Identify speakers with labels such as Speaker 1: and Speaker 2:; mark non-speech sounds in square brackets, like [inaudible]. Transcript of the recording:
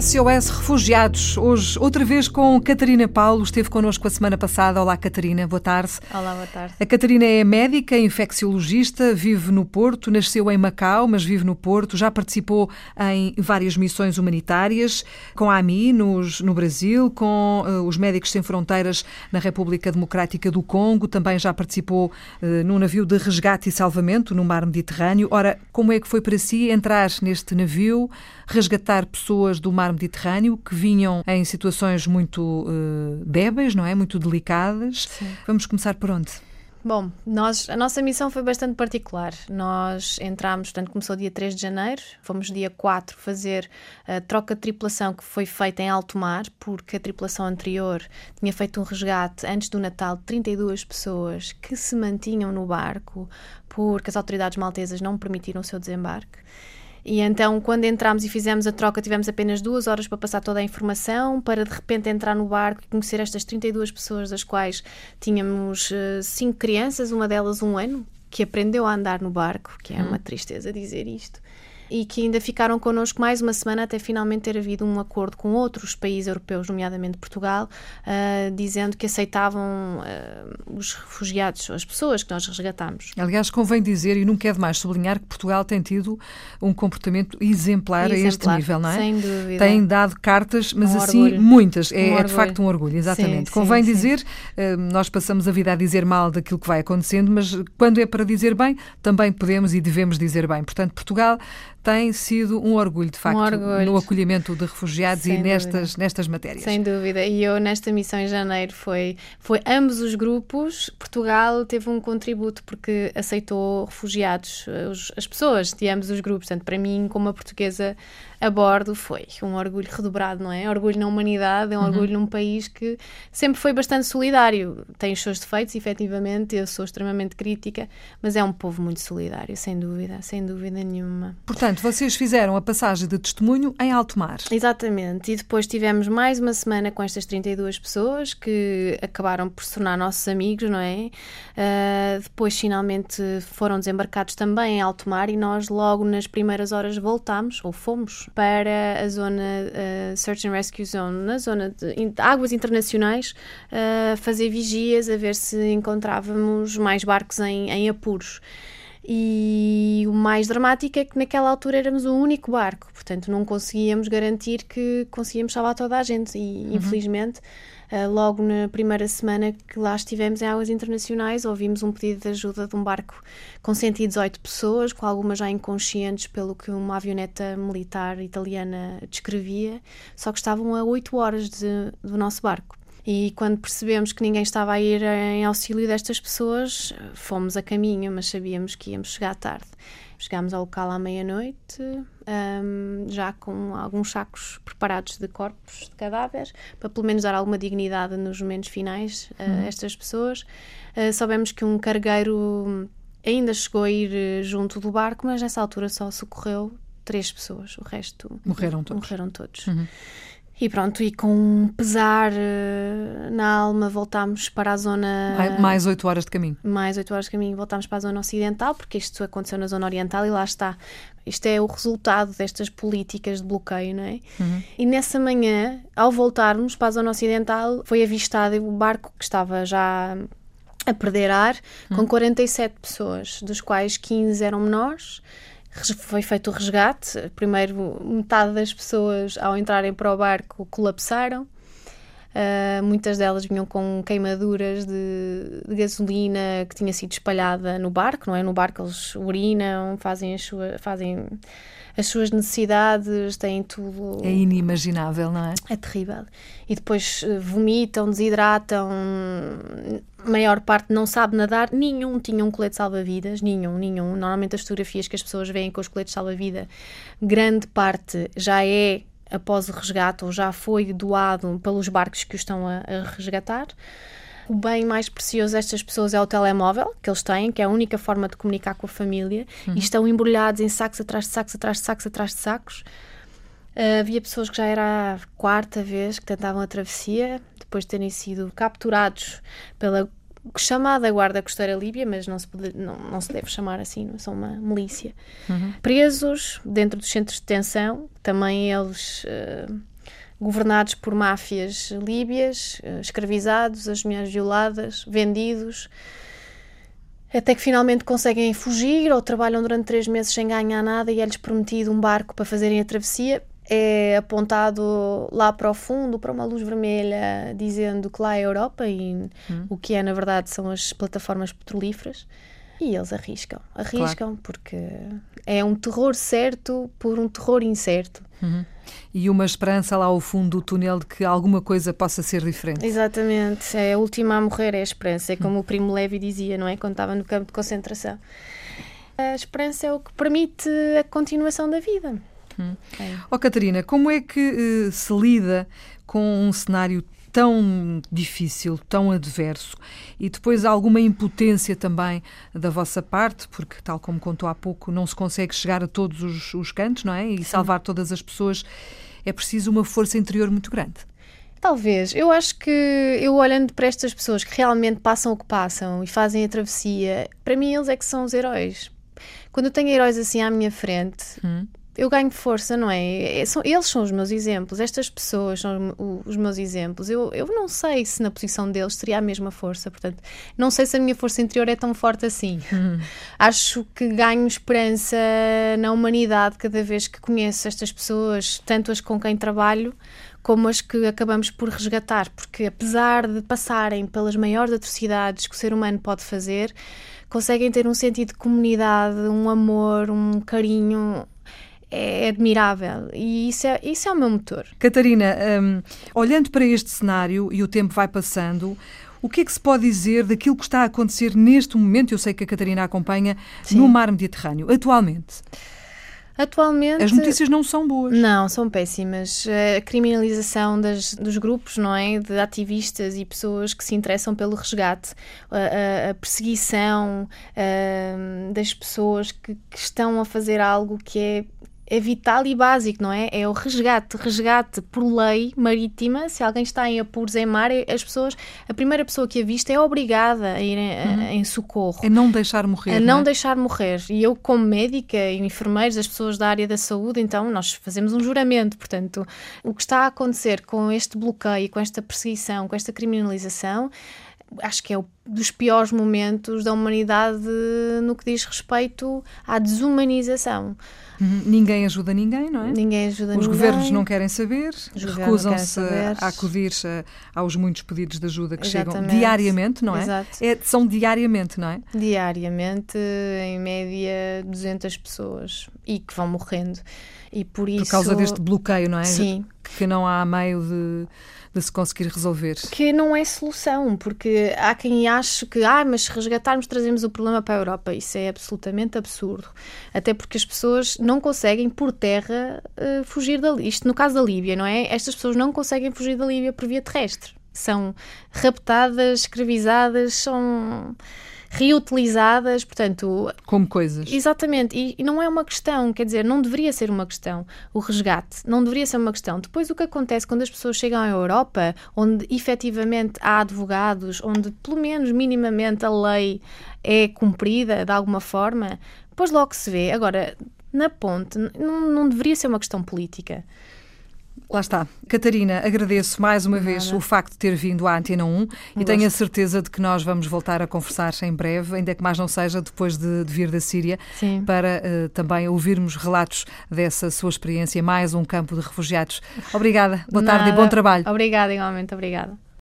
Speaker 1: SOS Refugiados, hoje outra vez com Catarina Paulo, esteve connosco a semana passada. Olá Catarina, boa tarde.
Speaker 2: Olá, boa tarde.
Speaker 1: A Catarina é médica, infecciologista, vive no Porto, nasceu em Macau, mas vive no Porto, já participou em várias missões humanitárias, com a AMI nos, no Brasil, com uh, os Médicos Sem Fronteiras na República Democrática do Congo, também já participou uh, num navio de resgate e salvamento no mar Mediterrâneo. Ora, como é que foi para si entrar neste navio, resgatar pessoas do mar mar Mediterrâneo que vinham em situações muito uh, débeis, não é? Muito delicadas. Sim. Vamos começar por onde?
Speaker 2: Bom, nós, a nossa missão foi bastante particular. Nós entramos, portanto, começou dia 3 de janeiro, fomos dia 4 fazer a troca de tripulação que foi feita em alto mar, porque a tripulação anterior tinha feito um resgate antes do Natal de 32 pessoas que se mantinham no barco porque as autoridades maltesas não permitiram o seu desembarque. E então, quando entramos e fizemos a troca, tivemos apenas duas horas para passar toda a informação, para de repente entrar no barco e conhecer estas 32 pessoas, das quais tínhamos uh, cinco crianças, uma delas um ano, que aprendeu a andar no barco, que é uma hum. tristeza dizer isto e que ainda ficaram connosco mais uma semana até finalmente ter havido um acordo com outros países europeus, nomeadamente Portugal, uh, dizendo que aceitavam uh, os refugiados, as pessoas que nós resgatámos.
Speaker 1: Aliás, convém dizer, e nunca é demais sublinhar, que Portugal tem tido um comportamento exemplar, exemplar a este nível, não é?
Speaker 2: Sem dúvida.
Speaker 1: Tem dado cartas, mas um assim orgulho. muitas. É, um é, de facto um orgulho, exatamente. Sim, convém sim, dizer, sim. Uh, nós passamos a vida a dizer mal daquilo que vai acontecendo, mas quando é para dizer bem, também podemos e devemos dizer bem. Portanto, Portugal tem sido um orgulho, de facto, um orgulho. no acolhimento de refugiados Sem e nestas, nestas matérias.
Speaker 2: Sem dúvida. E eu, nesta missão em janeiro, foi, foi ambos os grupos. Portugal teve um contributo porque aceitou refugiados, os, as pessoas de ambos os grupos. Portanto, para mim, como uma portuguesa a bordo foi um orgulho redobrado, não é? Orgulho na humanidade, é um uhum. orgulho num país que sempre foi bastante solidário. Tem os seus defeitos, efetivamente, eu sou extremamente crítica, mas é um povo muito solidário, sem dúvida, sem dúvida nenhuma.
Speaker 1: Portanto, vocês fizeram a passagem de testemunho em alto mar.
Speaker 2: Exatamente, e depois tivemos mais uma semana com estas 32 pessoas que acabaram por se tornar nossos amigos, não é? Uh, depois, finalmente, foram desembarcados também em alto mar e nós, logo nas primeiras horas, voltámos, ou fomos para a zona uh, Search and Rescue Zone, na zona de, de águas internacionais, uh, fazer vigias a ver se encontrávamos mais barcos em, em apuros. E o mais dramático é que naquela altura éramos o único barco, portanto não conseguíamos garantir que conseguíamos salvar toda a gente e uhum. infelizmente Uh, logo na primeira semana que lá estivemos em águas internacionais, ouvimos um pedido de ajuda de um barco com 118 pessoas, com algumas já inconscientes pelo que uma avioneta militar italiana descrevia, só que estavam a 8 horas de, do nosso barco. E quando percebemos que ninguém estava a ir em auxílio destas pessoas, fomos a caminho, mas sabíamos que íamos chegar tarde. Chegámos ao local à meia-noite, um, já com alguns sacos preparados de corpos de cadáveres, para pelo menos dar alguma dignidade nos momentos finais a uhum. estas pessoas. Uh, soubemos que um cargueiro ainda chegou a ir eh, junto do barco, mas nessa altura só socorreu três pessoas, o resto
Speaker 1: morreram todos.
Speaker 2: Morreram todos. Uhum. E pronto, e com um pesar uh, na alma voltámos para a zona.
Speaker 1: Mais oito horas de caminho.
Speaker 2: Mais oito horas de caminho, voltámos para a zona ocidental, porque isto aconteceu na zona oriental e lá está. Isto é o resultado destas políticas de bloqueio, não é? Uhum. E nessa manhã, ao voltarmos para a zona ocidental, foi avistado o barco que estava já a perder ar, uhum. com 47 pessoas, dos quais 15 eram menores foi feito o resgate. Primeiro, metade das pessoas, ao entrarem para o barco, colapsaram. Uh, muitas delas vinham com queimaduras de, de, gasolina que tinha sido espalhada no barco, não é? No barco eles urinam, fazem as, sua, fazem as suas necessidades, têm tudo.
Speaker 1: É inimaginável, não é?
Speaker 2: É terrível. E depois ah, vomitam, desidratam, maior parte não sabe nadar, nenhum tinha um colete salva-vidas, nenhum, nenhum. Normalmente as fotografias que as pessoas veem com os coletes salva-vida, grande parte já é após o resgate ou já foi doado pelos barcos que o estão a, a resgatar. O bem mais precioso destas pessoas é o telemóvel que eles têm, que é a única forma de comunicar com a família, uhum. e estão embrulhados em sacos atrás de sacos, atrás de sacos, atrás de sacos. Uh, havia pessoas que já era a quarta vez que tentavam a travessia, depois de terem sido capturados pela chamada Guarda Costeira Líbia, mas não se, pode, não, não se deve chamar assim, não são uma milícia. Uhum. Presos dentro dos centros de detenção, também eles uh, governados por máfias líbias, uh, escravizados, as mulheres violadas, vendidos, até que finalmente conseguem fugir ou trabalham durante três meses sem ganhar nada e é-lhes prometido um barco para fazerem a travessia é apontado lá para o fundo, para uma luz vermelha, dizendo que lá é a Europa e hum. o que é, na verdade, são as plataformas petrolíferas. E eles arriscam, arriscam claro. porque é um terror certo por um terror incerto.
Speaker 1: Uhum. E uma esperança lá ao fundo do túnel de que alguma coisa possa ser diferente.
Speaker 2: Exatamente, é a última a morrer é a esperança, é como uhum. o Primo Levi dizia, não é? Quando estava no campo de concentração. A esperança é o que permite a continuação da vida.
Speaker 1: Hum. É. Oh, Catarina, como é que uh, se lida com um cenário tão difícil, tão adverso e depois alguma impotência também da vossa parte, porque, tal como contou há pouco, não se consegue chegar a todos os, os cantos, não é? E Sim. salvar todas as pessoas. É preciso uma força interior muito grande.
Speaker 2: Talvez. Eu acho que eu olhando para estas pessoas que realmente passam o que passam e fazem a travessia, para mim eles é que são os heróis. Quando eu tenho heróis assim à minha frente, hum eu ganho força, não é? é? São, eles são os meus exemplos, estas pessoas são os meus exemplos. Eu, eu não sei se na posição deles teria a mesma força, portanto, não sei se a minha força interior é tão forte assim. Uhum. [laughs] Acho que ganho esperança na humanidade cada vez que conheço estas pessoas, tanto as com quem trabalho como as que acabamos por resgatar, porque apesar de passarem pelas maiores atrocidades que o ser humano pode fazer, conseguem ter um sentido de comunidade, um amor, um carinho é admirável e isso é, isso é o meu motor.
Speaker 1: Catarina, um, olhando para este cenário e o tempo vai passando, o que é que se pode dizer daquilo que está a acontecer neste momento? Eu sei que a Catarina acompanha Sim. no mar Mediterrâneo, atualmente.
Speaker 2: Atualmente.
Speaker 1: As notícias não são boas.
Speaker 2: Não, são péssimas. A criminalização das, dos grupos, não é? De ativistas e pessoas que se interessam pelo resgate, a, a, a perseguição a, das pessoas que, que estão a fazer algo que é é vital e básico, não é? É o resgate, resgate por lei marítima. Se alguém está em apuros em mar, é, as pessoas, a primeira pessoa que a vista é obrigada a ir em, uhum. em socorro.
Speaker 1: A não deixar morrer.
Speaker 2: A não,
Speaker 1: não
Speaker 2: é? deixar morrer. E eu, como médica e enfermeiros, as pessoas da área da saúde, então nós fazemos um juramento. Portanto, o que está a acontecer com este bloqueio, com esta perseguição, com esta criminalização, acho que é o dos piores momentos da humanidade no que diz respeito à desumanização.
Speaker 1: Uhum. Ninguém ajuda ninguém, não é?
Speaker 2: Ninguém ajuda
Speaker 1: Os
Speaker 2: ninguém.
Speaker 1: governos não querem saber, recusam-se a acudir aos muitos pedidos de ajuda que Exatamente. chegam diariamente, não é? É? São diariamente, não é?
Speaker 2: Diariamente, em média, 200 pessoas e que vão morrendo. E por isso...
Speaker 1: Por causa deste bloqueio, não é?
Speaker 2: Sim.
Speaker 1: Que não há meio de de se conseguir resolver.
Speaker 2: Que não é solução, porque há quem ache que, ah, mas se resgatarmos trazemos o problema para a Europa. Isso é absolutamente absurdo. Até porque as pessoas não conseguem por terra uh, fugir dali. Isto no caso da Líbia, não é? Estas pessoas não conseguem fugir da Líbia por via terrestre. São raptadas, escravizadas, são reutilizadas, portanto...
Speaker 1: Como coisas.
Speaker 2: Exatamente, e, e, não é uma questão, quer dizer, não deveria ser uma questão, o resgate, não deveria ser uma questão. Depois o que acontece quando as pessoas chegam à Europa, onde efetivamente há advogados, onde pelo menos minimamente a lei é cumprida de alguma forma, depois logo se vê. Agora, na ponte, não, não deveria ser uma questão política.
Speaker 1: Lá está. Catarina, agradeço mais uma vez o facto de ter vindo à Antena 1 um e tenho a certeza de que nós vamos voltar a conversar em breve, ainda que mais não seja depois de, de vir da Síria, Sim. para uh, também ouvirmos relatos dessa sua experiência, mais um campo de refugiados. Obrigada, boa Nada. tarde e bom trabalho.
Speaker 2: Obrigada, igualmente, obrigada.